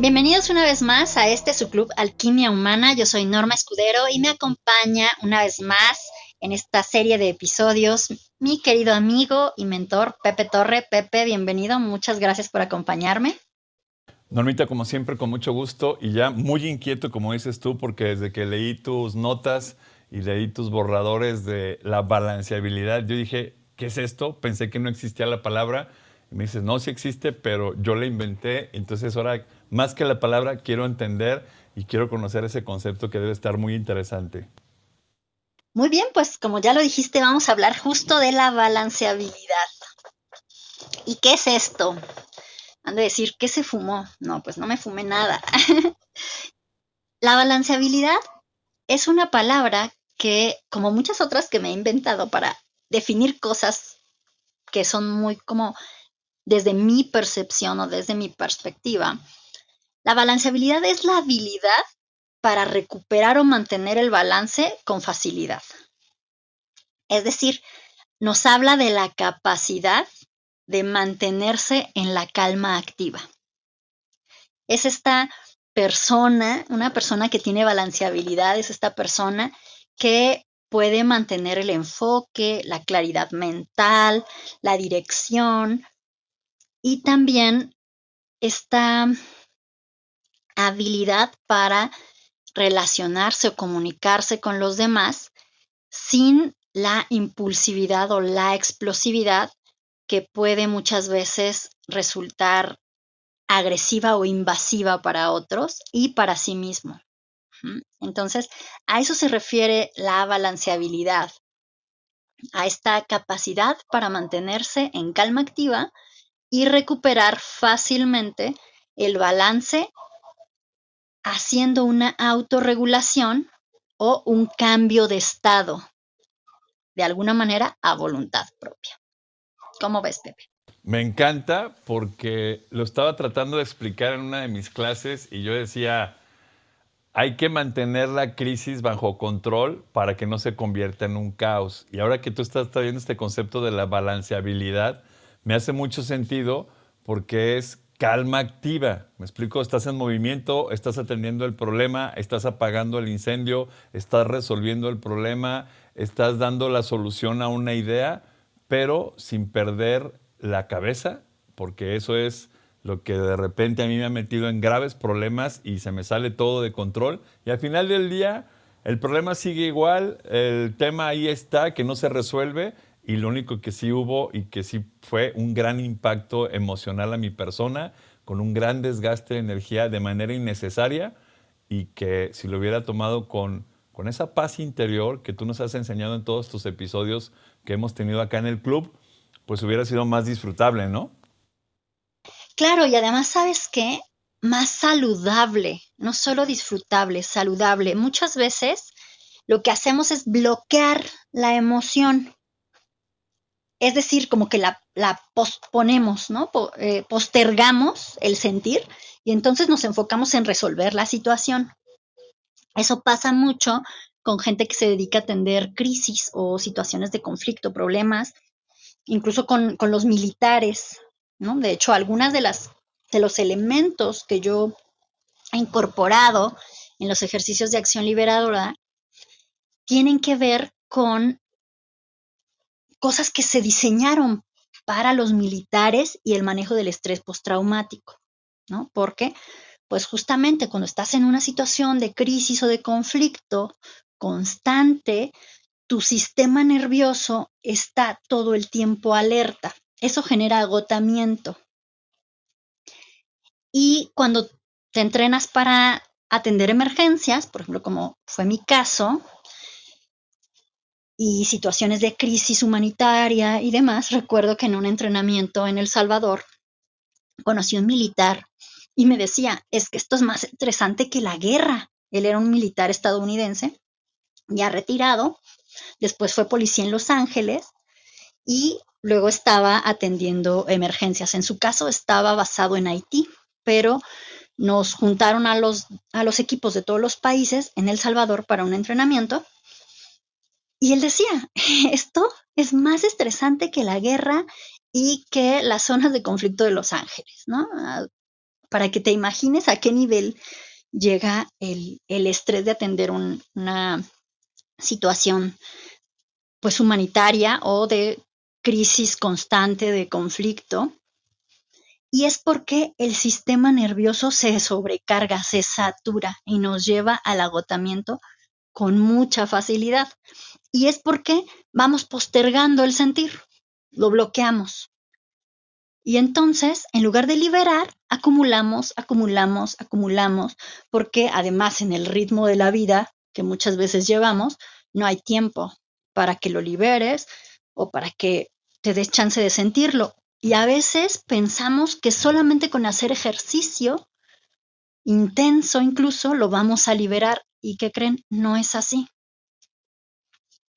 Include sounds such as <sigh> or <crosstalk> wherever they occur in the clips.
Bienvenidos una vez más a este su club Alquimia Humana. Yo soy Norma Escudero y me acompaña una vez más en esta serie de episodios mi querido amigo y mentor Pepe Torre. Pepe, bienvenido. Muchas gracias por acompañarme. Normita, como siempre, con mucho gusto y ya muy inquieto, como dices tú, porque desde que leí tus notas y leí tus borradores de la balanceabilidad, yo dije, ¿qué es esto? Pensé que no existía la palabra. Y me dices, no, sí existe, pero yo la inventé. Entonces ahora más que la palabra, quiero entender y quiero conocer ese concepto que debe estar muy interesante. Muy bien, pues como ya lo dijiste, vamos a hablar justo de la balanceabilidad. ¿Y qué es esto? Han de decir, ¿qué se fumó? No, pues no me fumé nada. <laughs> la balanceabilidad es una palabra que, como muchas otras que me he inventado para definir cosas que son muy como desde mi percepción o desde mi perspectiva, la balanceabilidad es la habilidad para recuperar o mantener el balance con facilidad. Es decir, nos habla de la capacidad de mantenerse en la calma activa. Es esta persona, una persona que tiene balanceabilidad, es esta persona que puede mantener el enfoque, la claridad mental, la dirección y también esta habilidad para relacionarse o comunicarse con los demás sin la impulsividad o la explosividad que puede muchas veces resultar agresiva o invasiva para otros y para sí mismo. Entonces, a eso se refiere la balanceabilidad, a esta capacidad para mantenerse en calma activa y recuperar fácilmente el balance haciendo una autorregulación o un cambio de estado, de alguna manera a voluntad propia. ¿Cómo ves, Pepe? Me encanta porque lo estaba tratando de explicar en una de mis clases y yo decía, hay que mantener la crisis bajo control para que no se convierta en un caos. Y ahora que tú estás trayendo este concepto de la balanceabilidad, me hace mucho sentido porque es calma activa. Me explico, estás en movimiento, estás atendiendo el problema, estás apagando el incendio, estás resolviendo el problema, estás dando la solución a una idea, pero sin perder la cabeza, porque eso es lo que de repente a mí me ha metido en graves problemas y se me sale todo de control. Y al final del día, el problema sigue igual, el tema ahí está, que no se resuelve y lo único que sí hubo y que sí fue un gran impacto emocional a mi persona, con un gran desgaste de energía de manera innecesaria y que si lo hubiera tomado con, con esa paz interior que tú nos has enseñado en todos tus episodios que hemos tenido acá en el club, pues hubiera sido más disfrutable, ¿no? Claro, y además, ¿sabes qué? Más saludable, no solo disfrutable, saludable. Muchas veces lo que hacemos es bloquear la emoción es decir, como que la, posponemos, ¿no? Eh, postergamos el sentir y entonces nos enfocamos en resolver la situación. Eso pasa mucho con gente que se dedica a atender crisis o situaciones de conflicto, problemas, incluso con, los militares, ¿no? De hecho, algunas de las de los elementos que yo he incorporado en los ejercicios de acción liberadora tienen que ver con cosas que se diseñaron para los militares y el manejo del estrés postraumático, ¿no? Porque, pues justamente cuando estás en una situación de crisis o de conflicto constante, tu sistema nervioso está todo el tiempo alerta. Eso genera agotamiento. Y cuando te entrenas para atender emergencias, por ejemplo, como fue mi caso, y situaciones de crisis humanitaria y demás, recuerdo que en un entrenamiento en El Salvador conocí a un militar y me decía, es que esto es más interesante que la guerra. Él era un militar estadounidense, ya retirado, después fue policía en Los Ángeles y luego estaba atendiendo emergencias. En su caso estaba basado en Haití, pero nos juntaron a los, a los equipos de todos los países en El Salvador para un entrenamiento y él decía, <laughs> esto es más estresante que la guerra y que las zonas de conflicto de Los Ángeles, ¿no? Ah, para que te imagines a qué nivel llega el, estrés de atender una situación pues humanitaria o de crisis constante de conflicto. Y es porque el sistema nervioso se sobrecarga, se satura y nos lleva al agotamiento con mucha facilidad. Y es porque vamos postergando el sentir, lo bloqueamos. Y entonces, en lugar de liberar, acumulamos, acumulamos, acumulamos, porque además en el ritmo de la vida que muchas veces llevamos, no hay tiempo para que lo liberes o para que te des chance de sentirlo. Y a veces pensamos que solamente con hacer ejercicio intenso incluso lo vamos a liberar y que creen no es así.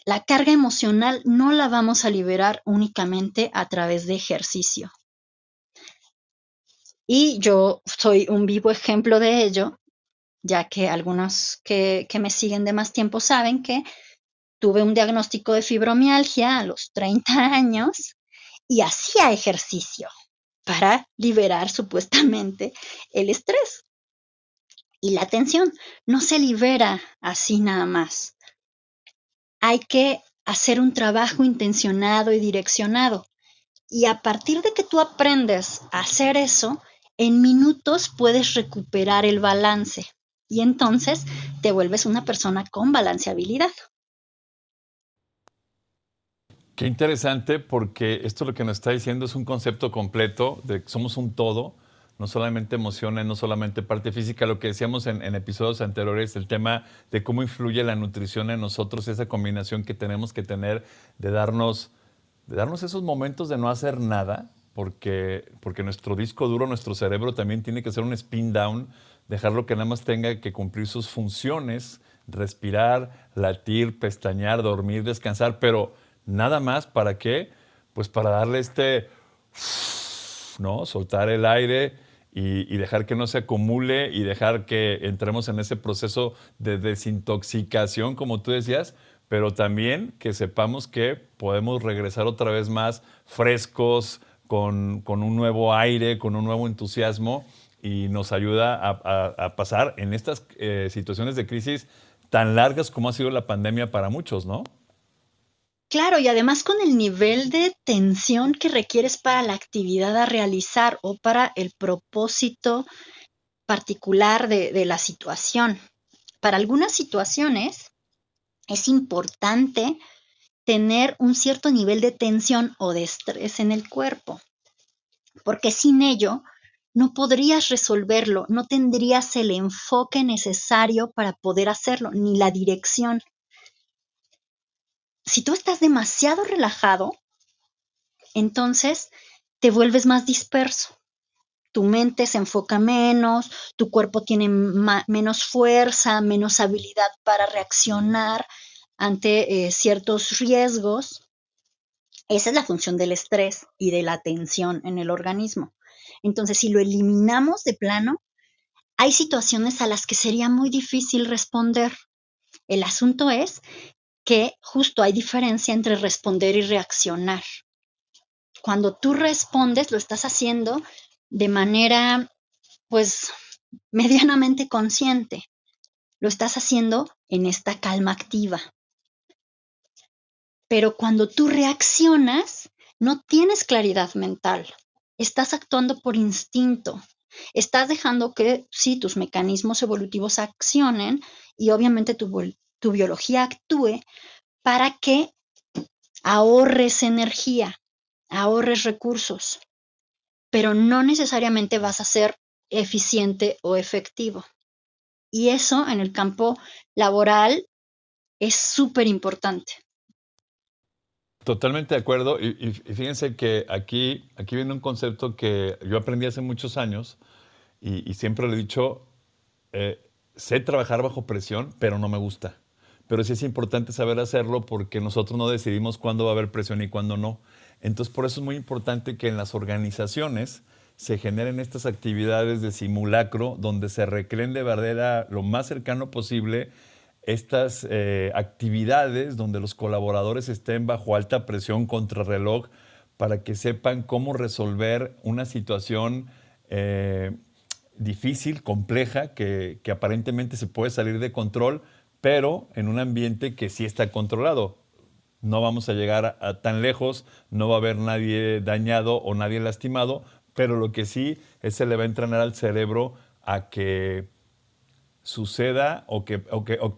La carga emocional no la vamos a liberar únicamente a través de ejercicio. Y yo soy un vivo ejemplo de ello, ya que algunos que, que me siguen de más tiempo saben que tuve un diagnóstico de fibromialgia a los 30 <laughs> años y hacía ejercicio para liberar supuestamente el estrés. Y la tensión no se libera así nada más. Hay que hacer un trabajo intencionado y direccionado. Y a partir de que tú aprendes a hacer eso, en minutos puedes recuperar el balance. Y entonces te vuelves una persona con balanceabilidad. Qué interesante porque esto lo que nos está diciendo es un concepto completo de que somos un todo, no solamente emociones, no solamente parte física, lo que decíamos en, episodios anteriores, el tema de cómo influye la nutrición en nosotros, esa combinación que tenemos que tener de darnos, de darnos esos momentos de no hacer nada, porque, porque nuestro disco duro, nuestro cerebro también tiene que ser un spin down, dejarlo que nada más tenga que cumplir sus funciones, respirar, latir, pestañear, dormir, descansar, pero Nada más para qué? Pues para darle este, ¿no? Soltar el aire y, dejar que no se acumule y dejar que entremos en ese proceso de desintoxicación, como tú decías, pero también que sepamos que podemos regresar otra vez más frescos, con, un nuevo aire, con un nuevo entusiasmo y nos ayuda a, pasar en estas eh, situaciones de crisis tan largas como ha sido la pandemia para muchos, ¿no? Claro, y además con el nivel de tensión que requieres para la actividad a realizar o para el propósito particular de, la situación. Para algunas situaciones es importante tener un cierto nivel de tensión o de estrés en el cuerpo, porque sin ello no podrías resolverlo, no tendrías el enfoque necesario para poder hacerlo, ni la dirección si tú estás demasiado relajado, entonces te vuelves más disperso. Tu mente se enfoca menos, tu cuerpo tiene menos fuerza, menos habilidad para reaccionar ante eh, ciertos riesgos. Esa es la función del estrés y de la tensión en el organismo. Entonces, si lo eliminamos de plano, hay situaciones a las que sería muy difícil responder. El asunto es que justo hay diferencia entre responder y reaccionar. Cuando tú respondes, lo estás haciendo de manera, pues, medianamente consciente. Lo estás haciendo en esta calma activa. Pero cuando tú reaccionas, no tienes claridad mental. Estás actuando por instinto. Estás dejando que, sí, tus mecanismos evolutivos accionen y obviamente tu, tu biología actúe para que ahorres energía, ahorres recursos, pero no necesariamente vas a ser eficiente o efectivo. Y eso en el campo laboral es súper importante. Totalmente de acuerdo. Y, fíjense que aquí, aquí viene un concepto que yo aprendí hace muchos años y, siempre lo he dicho, eh, sé trabajar bajo presión, pero no me gusta pero sí es importante saber hacerlo porque nosotros no decidimos cuándo va a haber presión y cuándo no. Entonces, por eso es muy importante que en las organizaciones se generen estas actividades de simulacro donde se recreen de verdad lo más cercano posible estas eh, actividades donde los colaboradores estén bajo alta presión contra reloj para que sepan cómo resolver una situación eh, difícil, compleja, que, aparentemente se puede salir de control, pero en un ambiente que sí está controlado. No vamos a llegar a, tan lejos, no va a haber nadie dañado o nadie lastimado, pero lo que sí es se le va a entrenar al cerebro a que suceda o que,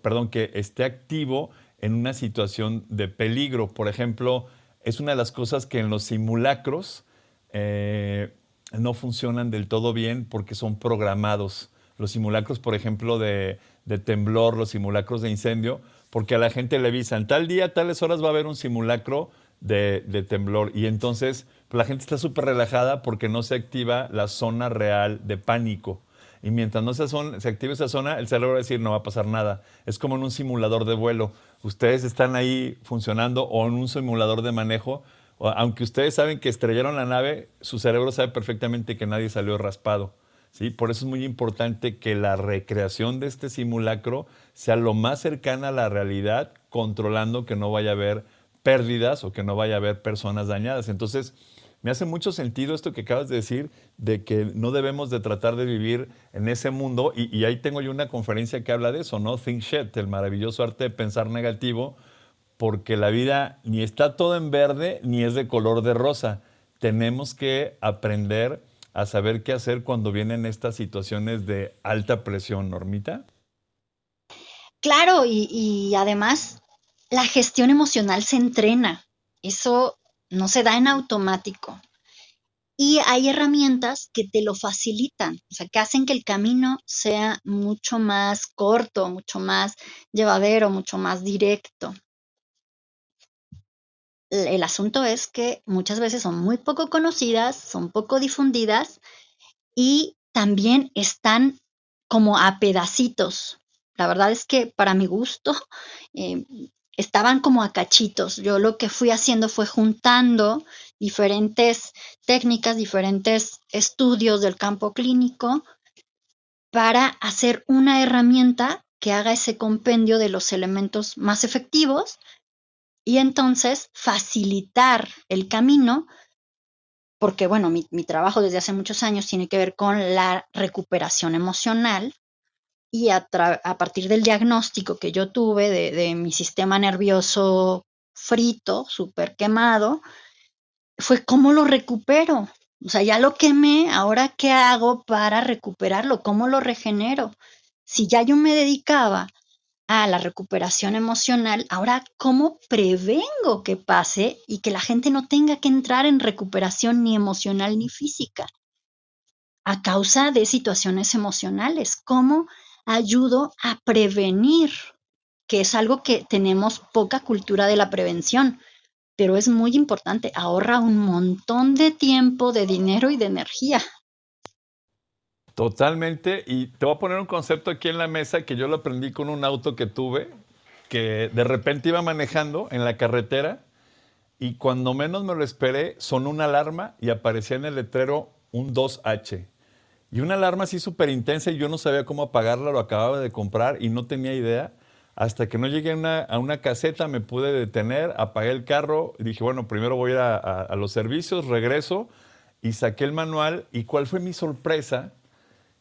perdón, que esté activo en una situación de peligro. Por ejemplo, es una de las cosas que en los simulacros eh, no funcionan del todo bien porque son programados. Los simulacros, por ejemplo, de, temblor, los simulacros de incendio, porque a la gente le avisan, tal día, tales horas va a haber un simulacro de, temblor. Y entonces pues, la gente está súper relajada porque no se activa la zona real de pánico. Y mientras no se, se active esa zona, el cerebro va a decir, no va a pasar nada. Es como en un simulador de vuelo. Ustedes están ahí funcionando o en un simulador de manejo, aunque ustedes saben que estrellaron la nave, su cerebro sabe perfectamente que nadie salió raspado. ¿Sí? Por eso es muy importante que la recreación de este simulacro sea lo más cercana a la realidad, controlando que no vaya a haber pérdidas o que no vaya a haber personas dañadas. Entonces, me hace mucho sentido esto que acabas de decir, de que no debemos de tratar de vivir en ese mundo, y, ahí tengo yo una conferencia que habla de eso, ¿no? Think Shit, el maravilloso arte de pensar negativo, porque la vida ni está todo en verde ni es de color de rosa. Tenemos que aprender a saber qué hacer cuando vienen estas situaciones de alta presión, Normita. Claro, y, además la gestión emocional se entrena. Eso no se da en automático. Y hay herramientas que te lo facilitan, o sea, que hacen que el camino sea mucho más corto, mucho más llevadero, mucho más directo el asunto es que muchas veces son muy poco conocidas, son poco difundidas y también están como a pedacitos. La verdad es que para mi gusto <laughs> eh, estaban como a cachitos. Yo lo que fui haciendo fue juntando diferentes técnicas, diferentes estudios del campo clínico para hacer una herramienta que haga ese compendio de los elementos más efectivos y entonces facilitar el camino, porque bueno, mi, trabajo desde hace muchos años tiene que ver con la recuperación emocional y a, partir del diagnóstico que yo tuve de, mi sistema nervioso frito, súper quemado, fue cómo lo recupero. O sea, ya lo quemé, ahora qué hago para recuperarlo, cómo lo regenero. Si ya yo me dedicaba a la recuperación emocional, ahora cómo prevengo que pase y que la gente no tenga que entrar en recuperación ni emocional ni física a causa de situaciones emocionales, cómo ayudo a prevenir, que es algo que tenemos poca cultura de la prevención, pero es muy importante, ahorra un montón de tiempo, de dinero y de energía. Totalmente. Y te voy a poner un concepto aquí en la mesa que yo lo aprendí con un auto que tuve, que de repente iba manejando en la carretera y cuando menos me lo esperé, sonó una alarma y aparecía en el letrero un 2H. Y una alarma así súper intensa y yo no sabía cómo apagarla, lo acababa de comprar y no tenía idea. Hasta que no llegué a una, a caseta, me pude detener, apagué el carro y dije, bueno, primero voy a, a los servicios, regreso y saqué el manual. ¿Y cuál fue mi sorpresa?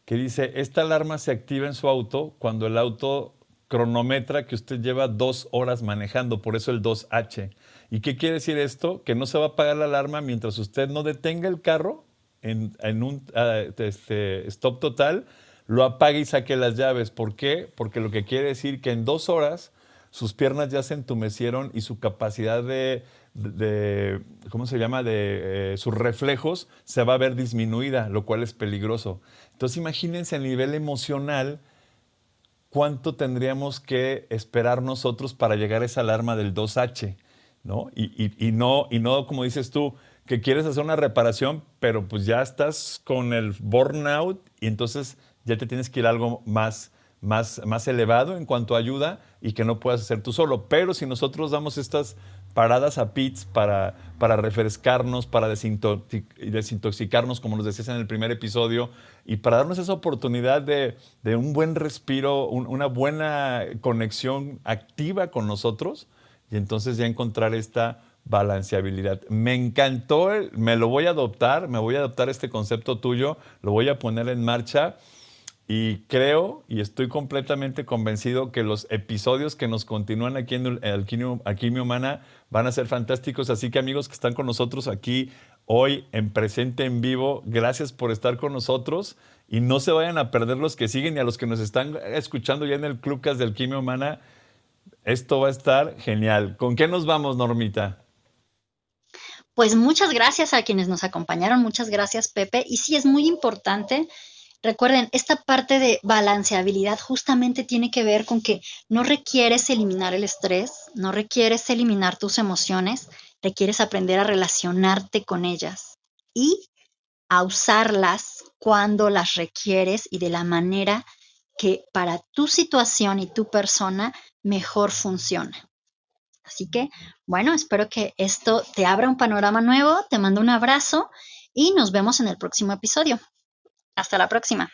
Que dice, esta alarma se activa en su auto cuando el auto cronometra que usted lleva dos horas manejando, por eso el 2H. ¿Y qué quiere decir esto? Que no se va a apagar la alarma mientras usted no detenga el carro en, un ah, este, stop total, lo apague y saque las llaves. ¿Por qué? Porque lo que quiere decir que en dos horas sus piernas ya se entumecieron y su capacidad de, ¿cómo se llama?, de eh, sus reflejos se va a ver disminuida, lo cual es peligroso. Entonces imagínense a nivel emocional cuánto tendríamos que esperar nosotros para llegar a esa alarma del 2H, ¿no? Y, no, y no, como dices tú, que quieres hacer una reparación, pero pues ya estás con el burnout y entonces ya te tienes que ir algo más, más, más elevado en cuanto a ayuda y que no puedas hacer tú solo. Pero si nosotros damos estas paradas a pits para, para refrescarnos, para desintoxicarnos, como nos decías en el primer episodio, y para darnos esa oportunidad de, un buen respiro, una buena conexión activa con nosotros, y entonces ya encontrar esta balanceabilidad. Me encantó, me lo voy a adoptar, me voy a adoptar este concepto tuyo, lo voy a poner en marcha y creo y estoy completamente convencido que los episodios que nos continúan aquí en Alquimia, Alquimia Humana van a ser fantásticos. Así que amigos que están con nosotros aquí hoy en presente en vivo, gracias por estar con nosotros y no se vayan a perder los que siguen y a los que nos están escuchando ya en el Clubcast de Alquimia Humana. Esto va a estar genial. ¿Con qué nos vamos, Normita? Pues muchas gracias a quienes nos acompañaron, muchas gracias Pepe. Y sí, es muy importante Recuerden, esta parte de balanceabilidad justamente tiene que ver con que no requieres eliminar el estrés, no requieres eliminar tus emociones, requieres aprender a relacionarte con ellas y a usarlas cuando las requieres y de la manera que para tu situación y tu persona mejor funciona. Así que, bueno, espero que esto te abra un panorama nuevo, te mando un abrazo y nos vemos en el próximo episodio. Hasta la próxima.